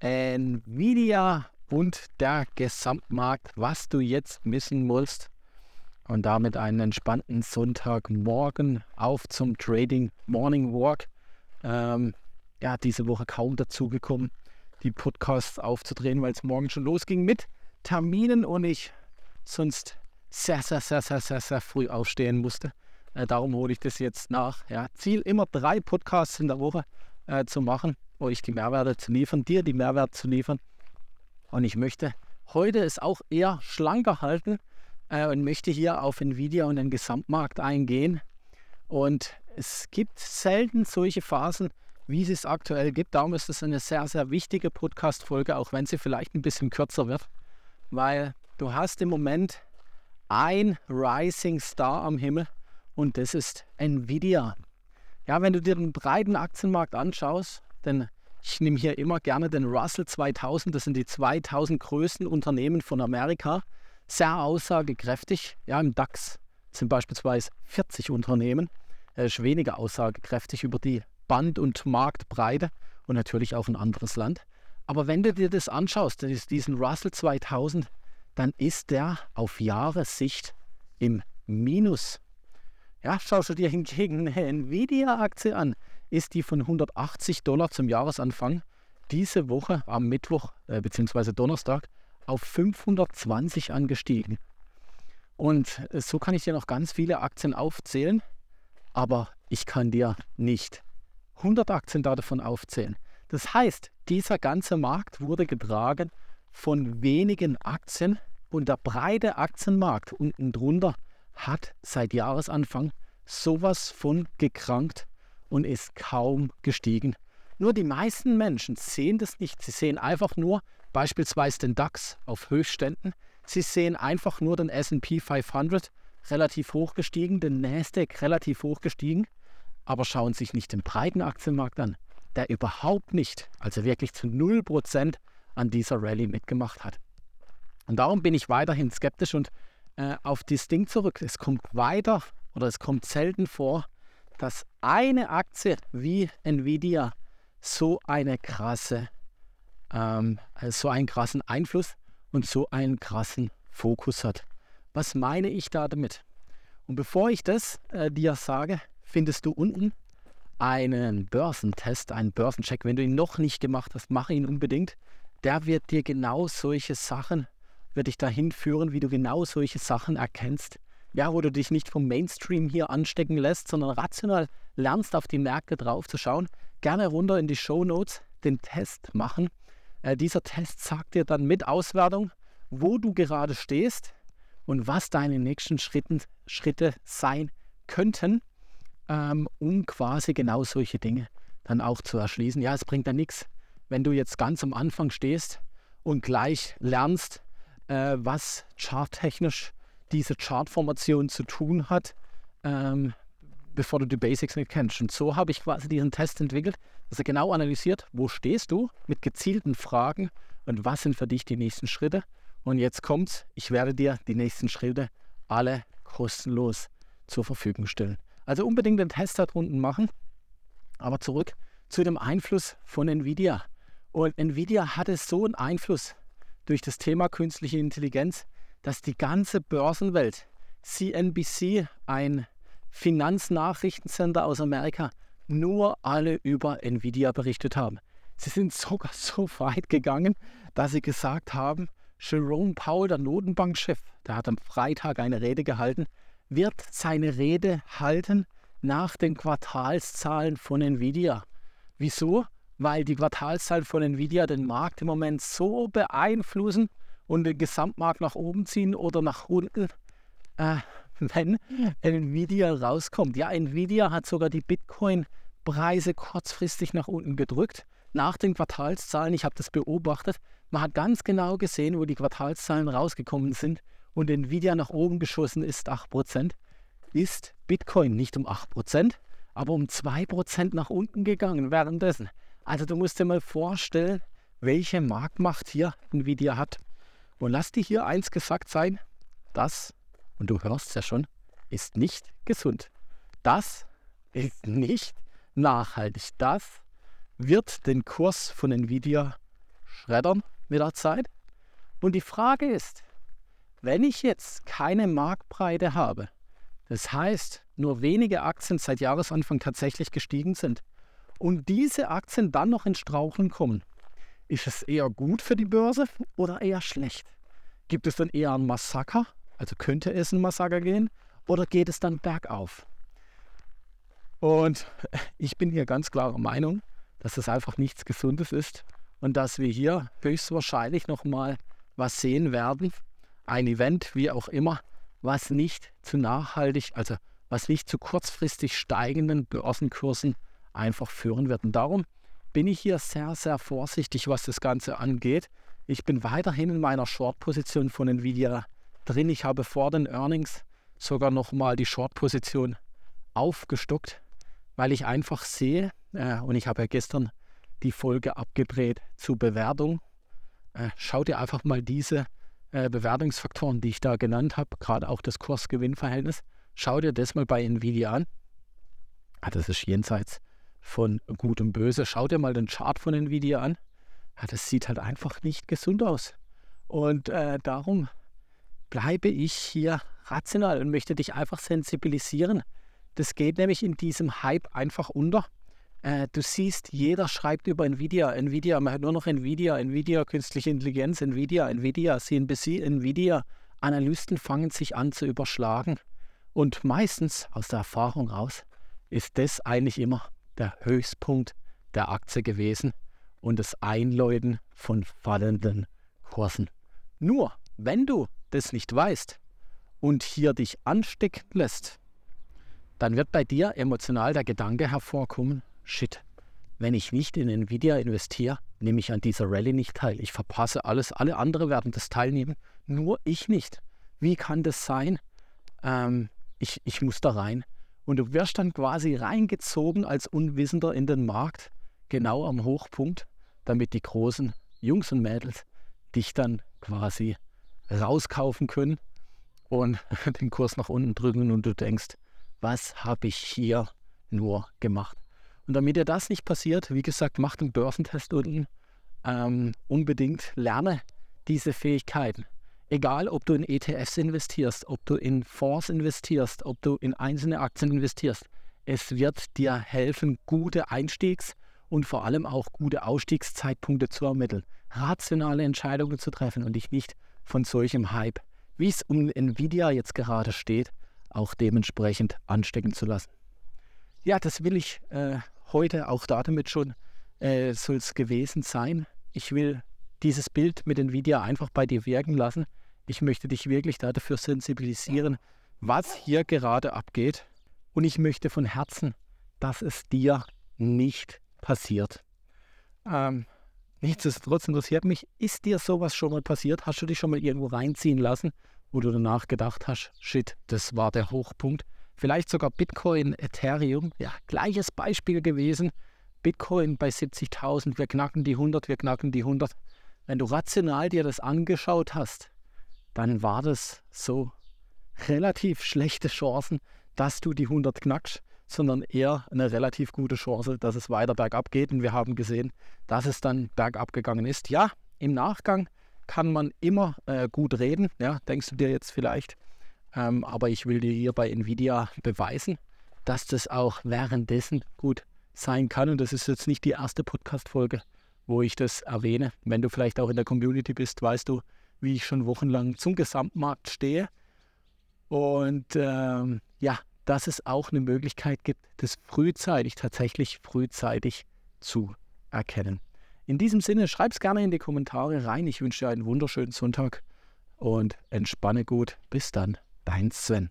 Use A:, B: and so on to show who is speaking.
A: Nvidia und der Gesamtmarkt, was du jetzt missen musst. Und damit einen entspannten Sonntagmorgen auf zum Trading Morning Walk. Ähm, ja, diese Woche kaum dazu gekommen, die Podcasts aufzudrehen, weil es morgen schon losging mit Terminen und ich sonst sehr, sehr, sehr, sehr, sehr, sehr früh aufstehen musste. Äh, darum hole ich das jetzt nach. Ja. Ziel immer drei Podcasts in der Woche äh, zu machen, euch die Mehrwerte zu liefern, dir die Mehrwerte zu liefern. Und ich möchte heute es auch eher schlanker halten äh, und möchte hier auf Nvidia und den Gesamtmarkt eingehen. Und es gibt selten solche Phasen, wie es es aktuell gibt. Darum ist es eine sehr, sehr wichtige Podcast-Folge, auch wenn sie vielleicht ein bisschen kürzer wird, weil du hast im Moment ein Rising Star am Himmel und das ist Nvidia. Ja, wenn du dir den breiten Aktienmarkt anschaust, denn ich nehme hier immer gerne den Russell 2000, das sind die 2000 größten Unternehmen von Amerika, sehr aussagekräftig. Ja, im DAX sind beispielsweise 40 Unternehmen, äh, ist weniger aussagekräftig über die Band- und Marktbreite und natürlich auch ein anderes Land. Aber wenn du dir das anschaust, diesen Russell 2000, dann ist der auf Jahressicht im Minus. Ja, schaust du dir hingegen eine Nvidia-Aktie an, ist die von 180 Dollar zum Jahresanfang diese Woche am Mittwoch äh, bzw. Donnerstag auf 520 angestiegen. Und äh, so kann ich dir noch ganz viele Aktien aufzählen, aber ich kann dir nicht 100 Aktien davon aufzählen. Das heißt, dieser ganze Markt wurde getragen von wenigen Aktien und der breite Aktienmarkt unten drunter hat seit Jahresanfang sowas von gekrankt und ist kaum gestiegen. Nur die meisten Menschen sehen das nicht. Sie sehen einfach nur beispielsweise den DAX auf Höchstständen. Sie sehen einfach nur den SP 500 relativ hoch gestiegen, den Nasdaq relativ hoch gestiegen, aber schauen sich nicht den breiten Aktienmarkt an, der überhaupt nicht, also wirklich zu 0% an dieser Rallye mitgemacht hat. Und darum bin ich weiterhin skeptisch und äh, auf das Ding zurück. Es kommt weiter oder es kommt selten vor, dass eine Aktie wie Nvidia so eine krasse, ähm, so einen krassen Einfluss und so einen krassen Fokus hat. Was meine ich da damit? Und bevor ich das äh, dir sage, findest du unten einen Börsentest, einen Börsencheck. Wenn du ihn noch nicht gemacht hast, mache ihn unbedingt. Der wird dir genau solche Sachen wird dich dahin führen, wie du genau solche Sachen erkennst. Ja, wo du dich nicht vom Mainstream hier anstecken lässt, sondern rational lernst, auf die Märkte drauf zu schauen. Gerne runter in die Show Notes den Test machen. Äh, dieser Test sagt dir dann mit Auswertung, wo du gerade stehst und was deine nächsten Schritten, Schritte sein könnten, ähm, um quasi genau solche Dinge dann auch zu erschließen. Ja, es bringt ja nichts, wenn du jetzt ganz am Anfang stehst und gleich lernst, äh, was charttechnisch diese Chartformation zu tun hat, ähm, bevor du die Basics nicht kennst. Und so habe ich quasi diesen Test entwickelt, dass er genau analysiert, wo stehst du mit gezielten Fragen und was sind für dich die nächsten Schritte. Und jetzt kommt's, ich werde dir die nächsten Schritte alle kostenlos zur Verfügung stellen. Also unbedingt den Test da drunten machen. Aber zurück zu dem Einfluss von Nvidia. Und Nvidia hatte so einen Einfluss durch das Thema künstliche Intelligenz, dass die ganze Börsenwelt, CNBC, ein Finanznachrichtensender aus Amerika, nur alle über Nvidia berichtet haben. Sie sind sogar so weit gegangen, dass sie gesagt haben, Jerome Powell, der Notenbankchef, der hat am Freitag eine Rede gehalten, wird seine Rede halten nach den Quartalszahlen von Nvidia. Wieso? Weil die Quartalszahlen von Nvidia den Markt im Moment so beeinflussen und den Gesamtmarkt nach oben ziehen oder nach unten, äh, wenn Nvidia rauskommt. Ja, Nvidia hat sogar die Bitcoin-Preise kurzfristig nach unten gedrückt. Nach den Quartalszahlen, ich habe das beobachtet, man hat ganz genau gesehen, wo die Quartalszahlen rausgekommen sind und Nvidia nach oben geschossen ist, 8%, ist Bitcoin nicht um 8%, aber um 2% nach unten gegangen währenddessen. Also du musst dir mal vorstellen, welche Marktmacht hier Nvidia hat. Und lass dir hier eins gesagt sein, das, und du hörst es ja schon, ist nicht gesund. Das ist nicht nachhaltig. Das wird den Kurs von Nvidia schreddern mit der Zeit. Und die Frage ist, wenn ich jetzt keine Marktbreite habe, das heißt, nur wenige Aktien seit Jahresanfang tatsächlich gestiegen sind und diese Aktien dann noch in Straucheln kommen, ist es eher gut für die Börse oder eher schlecht? Gibt es dann eher ein Massaker? Also könnte es ein Massaker gehen? Oder geht es dann bergauf? Und ich bin hier ganz klarer Meinung, dass das einfach nichts Gesundes ist und dass wir hier höchstwahrscheinlich nochmal was sehen werden. Ein Event, wie auch immer, was nicht zu nachhaltig, also was nicht zu kurzfristig steigenden Börsenkursen einfach führen wird. Und darum bin ich hier sehr, sehr vorsichtig, was das Ganze angeht. Ich bin weiterhin in meiner Short-Position von Nvidia drin. Ich habe vor den Earnings sogar nochmal die Short-Position aufgestockt, weil ich einfach sehe, äh, und ich habe ja gestern die Folge abgedreht zur Bewertung. Äh, schau dir einfach mal diese äh, Bewertungsfaktoren, die ich da genannt habe, gerade auch das Kurs-Gewinn-Verhältnis, schau dir das mal bei Nvidia an. Ah, das ist jenseits von Gut und Böse. Schau dir mal den Chart von Nvidia an. Ja, das sieht halt einfach nicht gesund aus. Und äh, darum bleibe ich hier rational und möchte dich einfach sensibilisieren. Das geht nämlich in diesem Hype einfach unter. Äh, du siehst, jeder schreibt über Nvidia, Nvidia, man hat nur noch Nvidia, Nvidia, künstliche Intelligenz, Nvidia, Nvidia, CNBC, Nvidia. Analysten fangen sich an zu überschlagen. Und meistens, aus der Erfahrung raus, ist das eigentlich immer der Höchstpunkt der Aktie gewesen und das Einläuten von fallenden Kursen. Nur, wenn du das nicht weißt und hier dich anstecken lässt, dann wird bei dir emotional der Gedanke hervorkommen, shit, wenn ich nicht in Nvidia investiere, nehme ich an dieser Rallye nicht teil. Ich verpasse alles, alle anderen werden das teilnehmen, nur ich nicht. Wie kann das sein? Ähm, ich, ich muss da rein. Und du wirst dann quasi reingezogen als Unwissender in den Markt, genau am Hochpunkt, damit die großen Jungs und Mädels dich dann quasi rauskaufen können und den Kurs nach unten drücken und du denkst, was habe ich hier nur gemacht? Und damit dir das nicht passiert, wie gesagt, mach den Börsentest unten. Ähm, unbedingt lerne diese Fähigkeiten. Egal, ob du in ETFs investierst, ob du in Fonds investierst, ob du in einzelne Aktien investierst, es wird dir helfen, gute Einstiegs- und vor allem auch gute Ausstiegszeitpunkte zu ermitteln, rationale Entscheidungen zu treffen und dich nicht von solchem Hype, wie es um Nvidia jetzt gerade steht, auch dementsprechend anstecken zu lassen. Ja, das will ich äh, heute auch damit schon äh, soll es gewesen sein. Ich will dieses Bild mit Nvidia einfach bei dir wirken lassen. Ich möchte dich wirklich dafür sensibilisieren, was hier gerade abgeht. Und ich möchte von Herzen, dass es dir nicht passiert. Ähm, nichtsdestotrotz interessiert mich, ist dir sowas schon mal passiert? Hast du dich schon mal irgendwo reinziehen lassen, wo du danach gedacht hast, shit, das war der Hochpunkt? Vielleicht sogar Bitcoin, Ethereum, ja, gleiches Beispiel gewesen. Bitcoin bei 70.000, wir knacken die 100, wir knacken die 100. Wenn du rational dir das angeschaut hast, dann war das so relativ schlechte Chancen, dass du die 100 knackst, sondern eher eine relativ gute Chance, dass es weiter bergab geht. Und wir haben gesehen, dass es dann bergab gegangen ist. Ja, im Nachgang kann man immer äh, gut reden. Ja, denkst du dir jetzt vielleicht. Ähm, aber ich will dir hier bei Nvidia beweisen, dass das auch währenddessen gut sein kann. Und das ist jetzt nicht die erste Podcast-Folge, wo ich das erwähne. Wenn du vielleicht auch in der Community bist, weißt du, wie ich schon wochenlang zum Gesamtmarkt stehe. Und ähm, ja, dass es auch eine Möglichkeit gibt, das frühzeitig, tatsächlich frühzeitig zu erkennen. In diesem Sinne, schreib es gerne in die Kommentare rein. Ich wünsche dir einen wunderschönen Sonntag und entspanne gut. Bis dann, dein Sven.